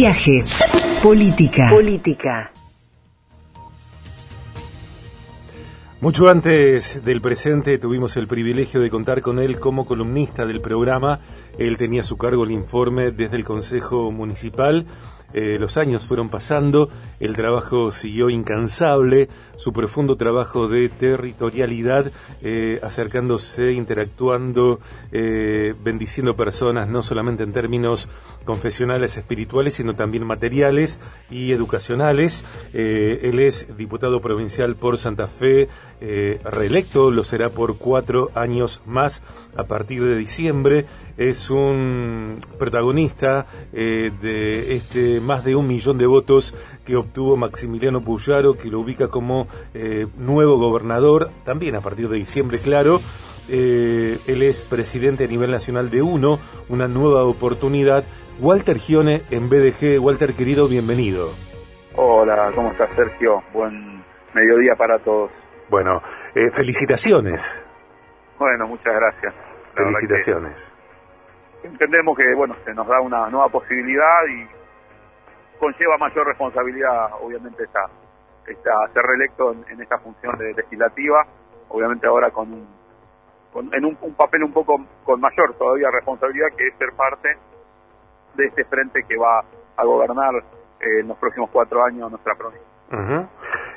Viaje. Política. Política. Mucho antes del presente tuvimos el privilegio de contar con él como columnista del programa. Él tenía a su cargo el informe desde el Consejo Municipal eh, los años fueron pasando, el trabajo siguió incansable, su profundo trabajo de territorialidad, eh, acercándose, interactuando, eh, bendiciendo personas, no solamente en términos confesionales, espirituales, sino también materiales y educacionales. él es diputado provincial por Santa Fe, reelecto, lo será por cuatro años más a partir de diciembre. Es un protagonista de este más de un millón de votos que obtuvo Maximiliano Puyaro, que lo ubica como eh, nuevo gobernador, también a partir de diciembre, claro. Eh, él es presidente a nivel nacional de UNO, una nueva oportunidad. Walter Gione en BDG. Walter, querido, bienvenido. Hola, ¿cómo estás, Sergio? Buen mediodía para todos. Bueno, eh, felicitaciones. Bueno, muchas gracias. felicitaciones. Entendemos que, bueno, se nos da una nueva posibilidad y conlleva mayor responsabilidad, obviamente, está, está ser reelecto en, esta función de legislativa, obviamente ahora con un, en un, papel un poco con mayor todavía responsabilidad, que es ser parte de este frente que va a gobernar eh, en los próximos cuatro años nuestra provincia.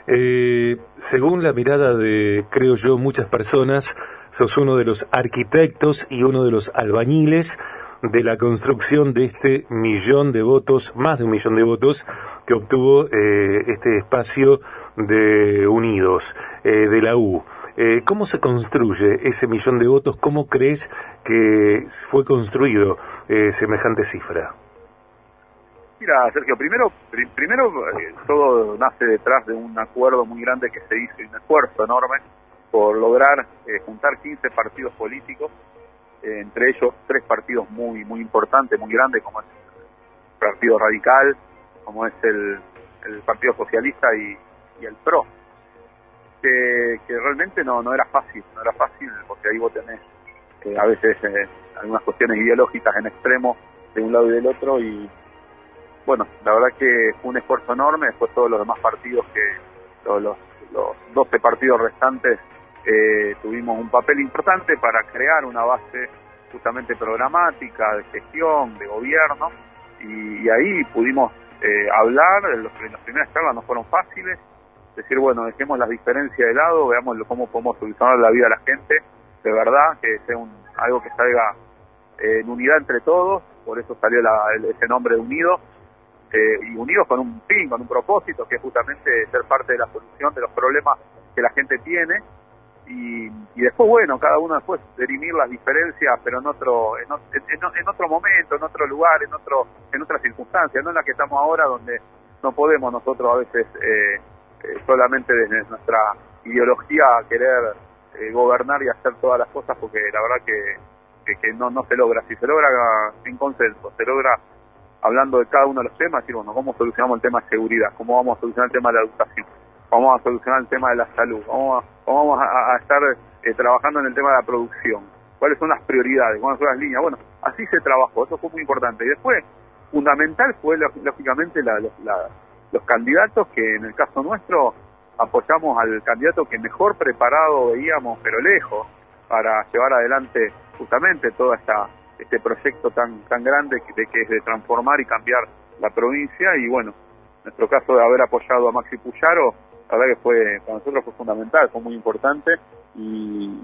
Eh, según la mirada de, creo yo, muchas personas, sos uno de los arquitectos y uno de los albañiles de la construcción de este millón de votos, más de un millón de votos, que obtuvo eh, este espacio de Unidos, eh, de la U. Eh, ¿Cómo se construye ese millón de votos? ¿Cómo crees que fue construido semejante cifra? Mira, Sergio, primero, primero todo nace detrás de un acuerdo muy grande que se hizo y un esfuerzo enorme por lograr juntar 15 partidos políticos entre ellos tres partidos muy muy importantes, muy grandes, como es el Partido Radical, como es el, Partido Socialista y, el PRO, que, realmente no, no era fácil, no era fácil, porque ahí vos tenés eh, a veces eh, algunas cuestiones ideológicas en extremo de un lado y del otro, y bueno, la verdad que fue un esfuerzo enorme, después todos los demás partidos que, los, los 12 partidos restantes eh, tuvimos un papel importante para crear una base justamente programática, de gestión, de gobierno, y, ahí pudimos eh, hablar, los, las primeras charlas no fueron fáciles, decir, bueno, dejemos las diferencias de lado, veamos cómo podemos solucionar la vida de la gente, de verdad, que sea un, algo que salga eh, en unidad entre todos, por eso salió ese nombre de Unidos, y unidos con un fin, con un propósito, que es justamente ser parte de la solución de los problemas que la gente tiene, y, después bueno cada uno después derimir las diferencias pero en otro en, en, otro momento en otro lugar en otro en otras circunstancias no en la que estamos ahora donde no podemos nosotros a veces eh, eh, solamente desde nuestra ideología querer eh, gobernar y hacer todas las cosas porque la verdad que, que, no no se logra. Si se logra sin consenso se logra hablando de cada uno de los temas decir bueno cómo solucionamos el tema de seguridad cómo vamos a solucionar el tema de la educación vamos a solucionar el tema de la salud, vamos a, vamos a, estar eh, trabajando en el tema de la producción, cuáles son las prioridades, cuáles son las líneas. Bueno, así se trabajó, eso fue muy importante. Y después, fundamental fue lógicamente los candidatos que en el caso nuestro apoyamos al candidato que mejor preparado veíamos, pero lejos, para llevar adelante justamente todo esta, este proyecto tan, tan grande que, que es de transformar y cambiar la provincia. Y bueno, en nuestro caso de haber apoyado a Maxi Puyaro, la verdad que fue, para nosotros fue fundamental, fue muy importante y,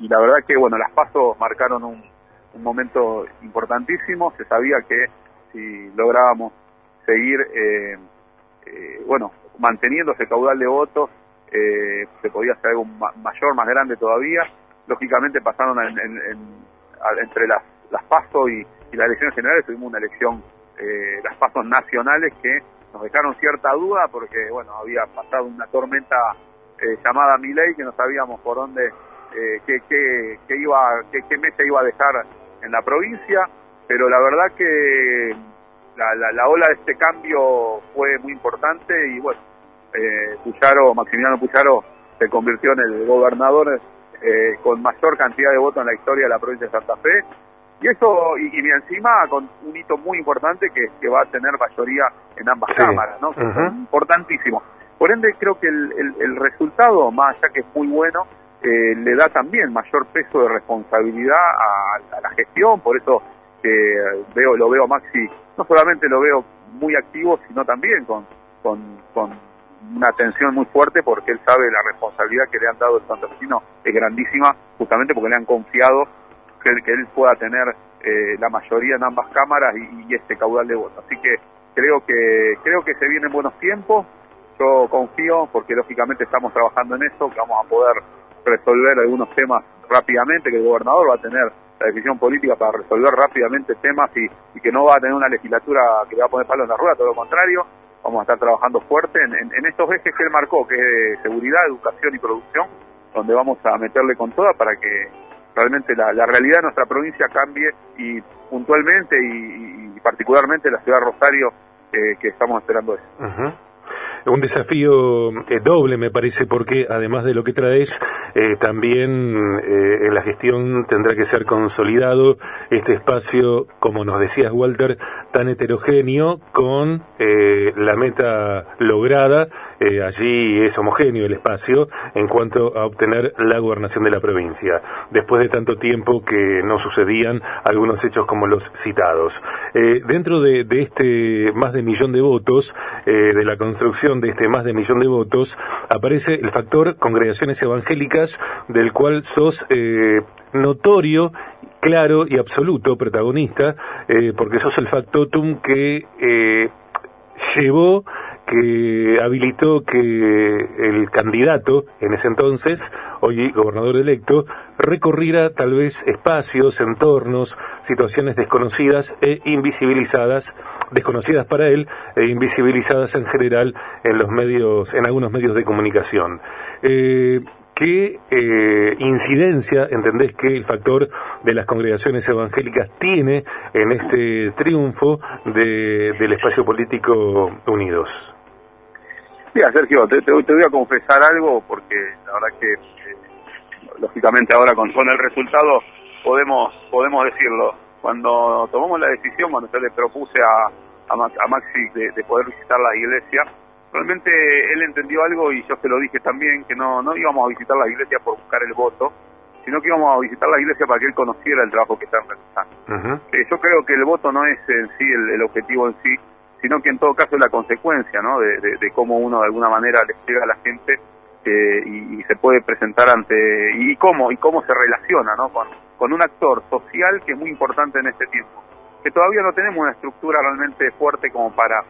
la verdad que, bueno, las pasos marcaron un, momento importantísimo, se sabía que si lográbamos seguir, eh, eh, bueno, manteniendo ese caudal de votos, eh, se podía hacer algo mayor, más grande todavía. Lógicamente pasaron entre las, las pasos y, y, las elecciones generales, tuvimos una elección, las pasos nacionales que nos dejaron cierta duda porque, bueno, había pasado una tormenta eh, llamada Miley que no sabíamos por dónde, eh, qué, qué, iba, qué, qué mesa iba a dejar en la provincia, pero la verdad que la, la, ola de este cambio fue muy importante y, bueno, eh, Maximiliano Puyaro se convirtió en el gobernador eh, con mayor cantidad de votos en la historia de la provincia de Santa Fe Y eso, y, y encima con un hito muy importante que, que va a tener mayoría en ambas cámaras, ¿no? Que es importantísimo. Por ende, creo que el, el, el, resultado, más allá que es muy bueno, eh, le da también mayor peso de responsabilidad a, a la gestión, por eso que veo, lo veo Maxi, no solamente lo veo muy activo, sino también con, con, con una atención muy fuerte porque él sabe la responsabilidad que le han dado el santafesino es grandísima, justamente porque le han confiado que, él pueda tener eh, la mayoría en ambas cámaras y, este caudal de votos. Así que creo que creo que se vienen buenos tiempos. Yo confío porque lógicamente estamos trabajando en eso, que vamos a poder resolver algunos temas rápidamente, que el gobernador va a tener la decisión política para resolver rápidamente temas y, y que no va a tener una legislatura que le va a poner palos en la rueda, todo lo contrario vamos a estar trabajando fuerte en, en, en, estos ejes que él marcó, que es seguridad, educación y producción, donde vamos a meterle con toda para que realmente la, realidad de nuestra provincia cambie y puntualmente y, particularmente la ciudad de Rosario eh, que estamos esperando eso. Un desafío eh, doble, me parece, porque además de lo que traes, eh, también eh, en la gestión tendrá que ser consolidado este espacio, como nos decías, Walter, tan heterogéneo, con la meta lograda. allí es homogéneo el espacio en cuanto a obtener la gobernación de la provincia, después de tanto tiempo que no sucedían algunos hechos como los citados. dentro de, de, este más de millón de votos de la construcción de este más de millón de votos, aparece el factor congregaciones evangélicas, del cual sos eh, notorio claro y absoluto protagonista, eh, porque sos el factotum que eh, llevó que habilitó que el candidato, en ese entonces, hoy gobernador electo, recorriera tal vez espacios, entornos, situaciones desconocidas e invisibilizadas, desconocidas para él e invisibilizadas en general en los medios, en algunos medios de comunicación. Eh, ¿Qué eh, incidencia entendés que el factor de las congregaciones evangélicas tiene en este triunfo de, del espacio político Unidos? Mira, Sergio, te, te, te, voy a confesar algo porque la verdad que, eh, lógicamente ahora con, el resultado podemos podemos decirlo. Cuando tomamos la decisión, cuando yo le propuse a, a, Maxi de poder visitar la iglesia, realmente él entendió algo y yo se lo dije también, que no, no íbamos a visitar la iglesia por buscar el voto, sino que íbamos a visitar la iglesia para que él conociera el trabajo que están realizando. Uh -huh. eh, yo creo que el voto no es en sí el, el, objetivo en sí, sino que en todo caso es la consecuencia ¿no? de, de, de cómo uno de alguna manera le llega a la gente eh, y, y, se puede presentar ante y cómo y cómo se relaciona ¿no? con, con un actor social que es muy importante en este tiempo que todavía no tenemos una estructura realmente fuerte como para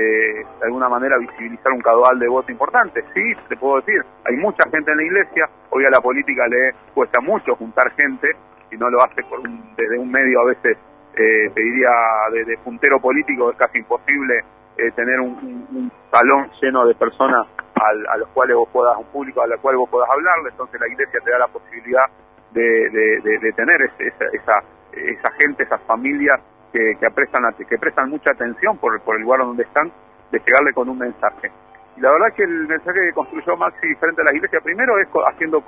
de alguna manera visibilizar un caudal de voto importante. Sí, te puedo decir, hay mucha gente en la iglesia, hoy a la política le cuesta mucho juntar gente, y no lo hace por un, desde un medio a veces, eh, te diría, de, puntero político, es casi imposible eh, tener un, salón lleno de personas a los cuales vos puedas, un público al cual vos puedas hablarle, entonces la iglesia te da la posibilidad de, de, tener esa, esa gente, esas familias que, que, prestan, que prestan mucha atención por, el lugar donde están, de llegarle con un mensaje. Y la verdad que el mensaje que construyó Maxi frente a la iglesia, primero es haciendo,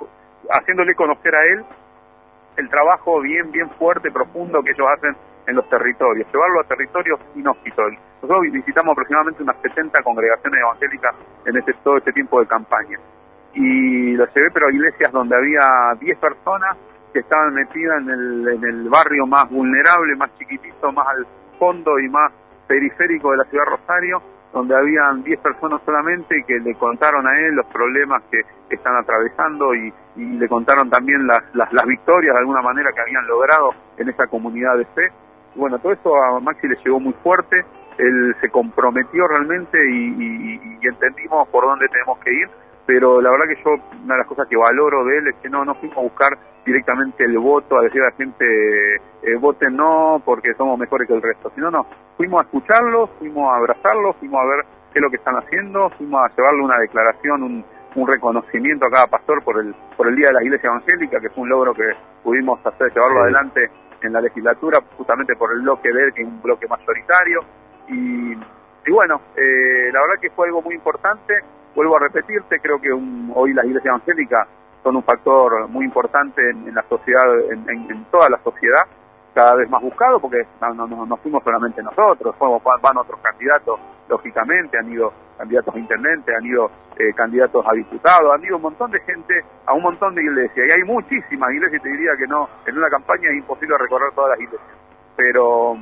haciéndole conocer a él el trabajo bien, bien fuerte, profundo que ellos hacen en los territorios, llevarlo a territorios inhóspitos. Nosotros visitamos aproximadamente unas 70 congregaciones evangélicas en este, todo este tiempo de campaña. Y lo llevé, pero a iglesias donde había 10 personas que estaban metidas en el, barrio más vulnerable, más chiquitito, más al fondo y más periférico de la ciudad de Rosario, donde habían 10 personas solamente y que le contaron a él los problemas que están atravesando y, le contaron también las, victorias de alguna manera que habían logrado en esa comunidad de fe. Bueno, todo eso a Maxi le llegó muy fuerte, él se comprometió realmente y entendimos por dónde tenemos que ir pero la verdad que yo, una de las cosas que valoro de él es que no, no fuimos a buscar directamente el voto, a decir a la gente, eh, voten no porque somos mejores que el resto, sino no, fuimos a escucharlos, fuimos a abrazarlos, fuimos a ver qué es lo que están haciendo, fuimos a llevarle una declaración, un, un reconocimiento a cada pastor por el, por el Día de la Iglesia Evangélica, que fue un logro que pudimos hacer, llevarlo sí. adelante en la legislatura, justamente por el bloque de él, que es un bloque mayoritario, y, y bueno, eh, la verdad que fue algo muy importante, vuelvo a repetirte, creo que hoy las iglesias evangélicas son un factor muy importante en, la sociedad, en, toda la sociedad, cada vez más buscado porque no, fuimos solamente nosotros, fuimos, van otros candidatos, lógicamente, han ido candidatos a intendente, han ido eh, candidatos a diputados, han ido un montón de gente a un montón de iglesias, y hay muchísimas iglesias, te diría que no, en una campaña es imposible recorrer todas las iglesias, pero,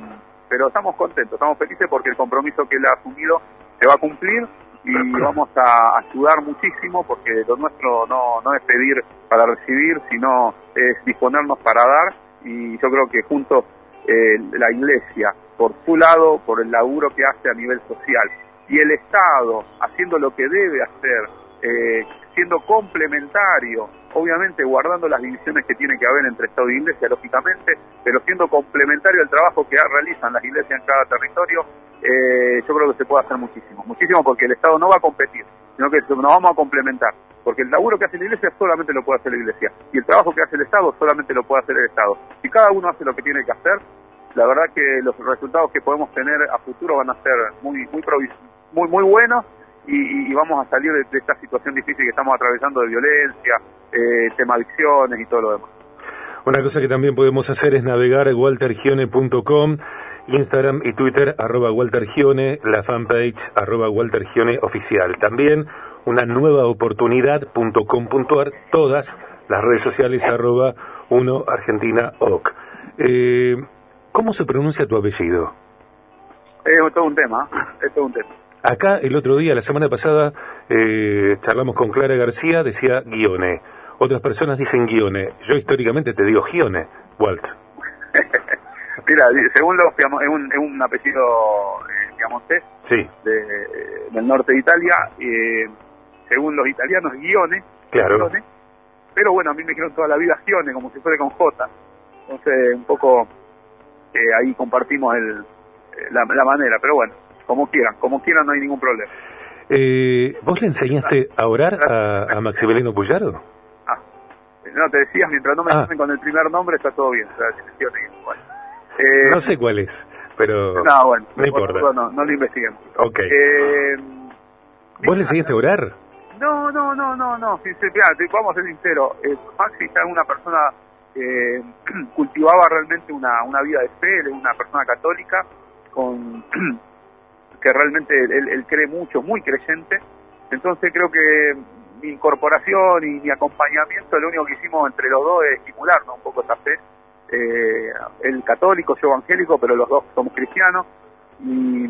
pero estamos contentos, estamos felices porque el compromiso que él ha asumido se va a cumplir y vamos a ayudar muchísimo porque lo nuestro no, no es pedir para recibir, sino es disponernos para dar. Y yo creo que juntos eh, la Iglesia, por su lado, por el laburo que hace a nivel social, y el Estado haciendo lo que debe hacer, eh, siendo complementario, obviamente guardando las divisiones que tiene que haber entre Estado e Iglesia, lógicamente, pero siendo complementario al trabajo que realizan las iglesias en cada territorio, eh, yo creo que se puede hacer muchísimo, muchísimo porque el Estado no va a competir, sino que nos vamos a complementar porque el laburo que hace la iglesia solamente lo puede hacer la iglesia y el trabajo que hace el Estado solamente lo puede hacer el Estado. Si cada uno hace lo que tiene que hacer, la verdad que los resultados que podemos tener a futuro van a ser muy muy muy muy buenos y, vamos a salir de, esta situación difícil que estamos atravesando de violencia, eh, tema adicciones y todo lo demás. Una cosa que también podemos hacer es navegar a waltergione.com, Instagram y Twitter, arroba waltergione, la fanpage, arroba waltergione oficial. También una nueva oportunidad.com.ar, todas las redes sociales arroba 1 Argentina OC. Eh, ¿Cómo se pronuncia tu apellido? Es todo un tema, es todo un tema. Acá el otro día, la semana pasada, eh, charlamos con Clara García, decía guione. Otras personas dicen guione. Yo históricamente te digo gione, Walt. Mira, según los es un, es un apellido eh, sí. de, del norte de Italia. Eh, según los italianos, guione, claro. pero bueno, a mí me dijeron toda la vida Gione, como si fuera con J. Entonces, un poco eh, ahí compartimos el, eh, la, manera, pero bueno, como quieran, como quieran no hay ningún problema. Eh, ¿Vos le enseñaste a orar a, a Maximiliano Puyaro? No, te decías, mientras no me ah. con el primer nombre está todo bien. no sé cuál es, pero no, bueno, no importa. No, no lo investiguemos. Ok. ¿Vos le enseñaste a orar? No, no, no, no, no. vamos a ser sinceros. Eh, Maxi es una persona que cultivaba realmente una, una vida de fe, es una persona católica con que realmente él, cree mucho, muy creyente. Entonces creo que mi incorporación y mi acompañamiento, lo único que hicimos entre los dos es estimularnos un poco esa fe. Eh, él católico, yo evangélico, pero los dos somos cristianos. Y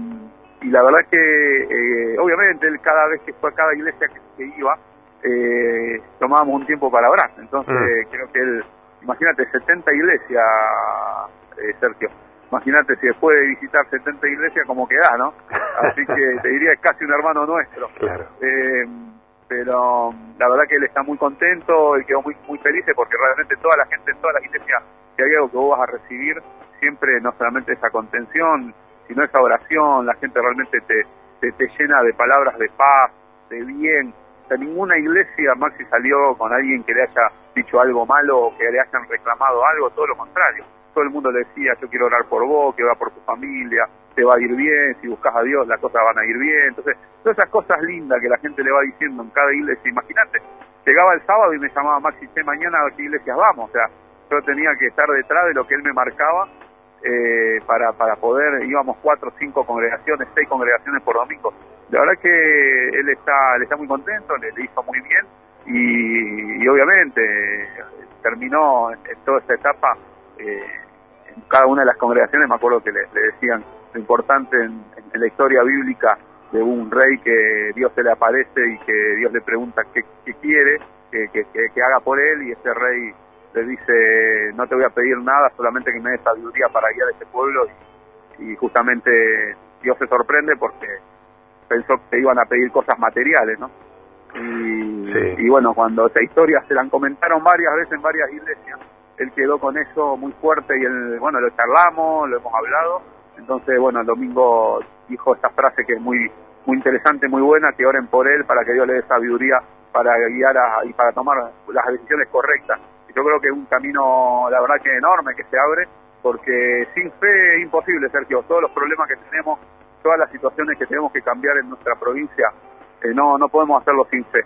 y la verdad que eh, obviamente él cada vez que fue a cada iglesia que, iba eh, tomábamos un tiempo para orar entonces mm. creo que él imagínate 70 iglesias eh, Sergio imagínate si después de visitar 70 iglesias como queda no así que te diría es casi un hermano nuestro claro. Pero la verdad que él está muy contento y quedó muy muy feliz porque realmente toda la gente en todas las iglesias que hay algo que vos vas a recibir siempre no solamente esa contención sino esa oración, la gente realmente te, te, llena de palabras de paz, de bien. O sea, ninguna iglesia, Maxi, salió con alguien que le haya dicho algo malo o que le hayan reclamado algo, todo lo contrario. Todo el mundo le decía, yo quiero orar por vos, que va por tu familia, te va a ir bien, si buscas a Dios las cosas van a ir bien. Entonces, todas esas cosas lindas que la gente le va diciendo en cada iglesia, imagínate, llegaba el sábado y me llamaba Maxi, mañana a qué iglesias vamos, o sea, yo tenía que estar detrás de lo que él me marcaba eh, para, para poder, íbamos cuatro, cinco congregaciones, seis congregaciones por domingo. La verdad que él está, él está muy contento, le, hizo muy bien y, obviamente terminó en, toda esta etapa eh, cada una de las congregaciones, me acuerdo que le, decían importante en, la historia bíblica de un rey que Dios se le aparece y que Dios le pregunta qué, quiere que, que, que haga por él y ese rey le dice, no te voy a pedir nada, solamente que me des sabiduría para guiar a este pueblo. Y, justamente Dios se sorprende porque pensó que iban a pedir cosas materiales, ¿no? Y, bueno, cuando esa historia se la comentaron varias veces en varias iglesias, él quedó con eso muy fuerte y el, bueno, lo charlamos, lo hemos hablado. Entonces, bueno, el domingo dijo esta frase que es muy muy interesante, muy buena, que oren por él para que Dios le dé sabiduría para guiar y para tomar las decisiones correctas yo creo que es un camino, la verdad que enorme que se abre, porque sin fe es imposible, Sergio, todos los problemas que tenemos, todas las situaciones que tenemos que cambiar en nuestra provincia, eh, no, no podemos hacerlo sin fe.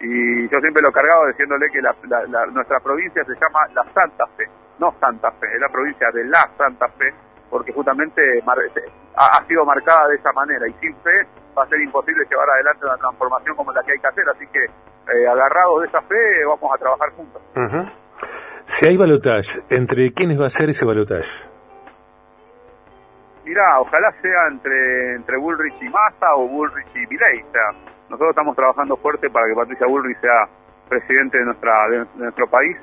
Y yo siempre lo he cargado diciéndole que nuestra provincia se llama la Santa Fe, no Santa Fe, es la provincia de la Santa Fe, porque justamente ha, sido marcada de esa manera y sin fe va a ser imposible llevar adelante una transformación como la que hay que hacer, así que eh, agarrados de esa fe vamos a trabajar juntos. Si hay balotaje, ¿entre quiénes va a ser ese balotaje? Mirá, ojalá sea entre, entre Bullrich y Massa o Bullrich y Milei. O sea, nosotros estamos trabajando fuerte para que Patricia Bullrich sea presidente de, nuestra, de, nuestro país.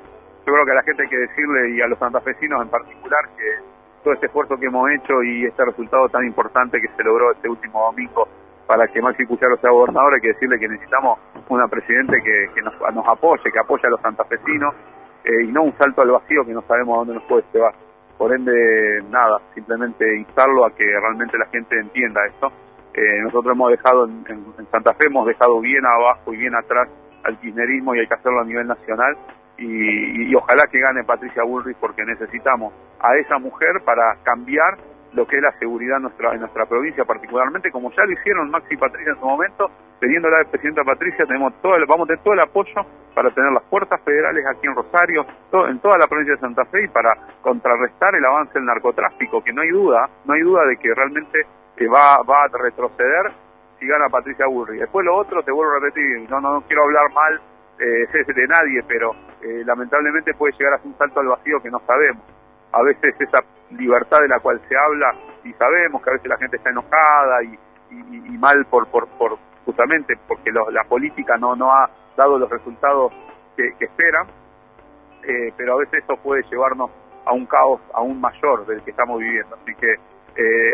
Yo creo que a la gente hay que decirle y a los santafesinos en particular que todo este esfuerzo que hemos hecho y este resultado tan importante que se logró este último domingo para que Maxi Cucharo sea gobernador, hay que decirle que necesitamos una presidente que, nos, apoye, que apoye a los santafesinos eh, y no un salto al vacío que no sabemos a dónde nos puede llevar. Por ende, nada, simplemente instarlo a que realmente la gente entienda esto. Eh, nosotros hemos dejado en, Santa Fe, hemos dejado bien abajo y bien atrás al kirchnerismo y hay que hacerlo a nivel nacional. Y, ojalá que gane Patricia Bullrich porque necesitamos a esa mujer para cambiar lo que es la seguridad en nuestra, en nuestra provincia, particularmente como ya lo hicieron Maxi y Patricia en su momento, pidiéndole a la presidenta Patricia, tenemos todo vamos a tener todo el apoyo para tener las puertas federales aquí en Rosario, en toda la provincia de Santa Fe y para contrarrestar el avance del narcotráfico, que no hay duda, no hay duda de que realmente va, va a retroceder si gana Patricia Burri. Después lo otro, te vuelvo a repetir, no, no, quiero hablar mal eh, de nadie, pero eh, lamentablemente puede llegar a ser un salto al vacío que no sabemos. A veces esa libertad de la cual se habla, y sabemos que a veces la gente está enojada y, y, mal por, por, justamente porque la política no, no ha dado los resultados que, esperan, eh, pero a veces eso puede llevarnos a un caos aún mayor del que estamos viviendo. Así que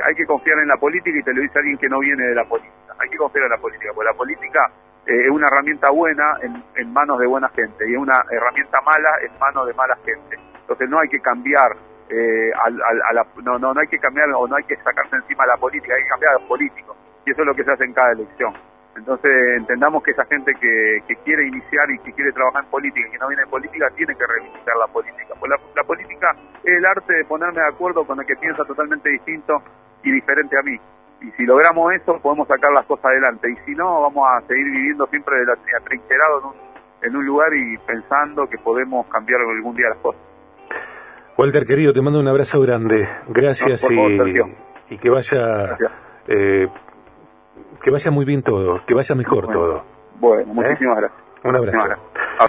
hay que confiar en la política y te lo dice alguien que no viene de la política. Hay que confiar en la política, porque la política eh, es una herramienta buena en, manos de buena gente y es una herramienta mala en manos de mala gente. Entonces no hay que cambiar la, no, no, no hay que cambiar o no hay que sacarse encima la política, hay que cambiar a los políticos. Y eso es lo que se hace en cada elección. Entonces entendamos que esa gente que, quiere iniciar y que quiere trabajar en política y que no viene en política tiene que reivindicar la política. Pues la, política es el arte de ponerme de acuerdo con el que piensa totalmente distinto y diferente a mí. Y si logramos eso podemos sacar las cosas adelante. Y si no, vamos a seguir viviendo siempre de la, atrincherado en un, en un lugar y pensando que podemos cambiar algún día las cosas. Walter, querido, te mando un abrazo grande. Gracias y, que vaya eh, que vaya muy bien todo, que vaya mejor todo. Bueno, muchísimas ¿Eh? gracias. Un abrazo.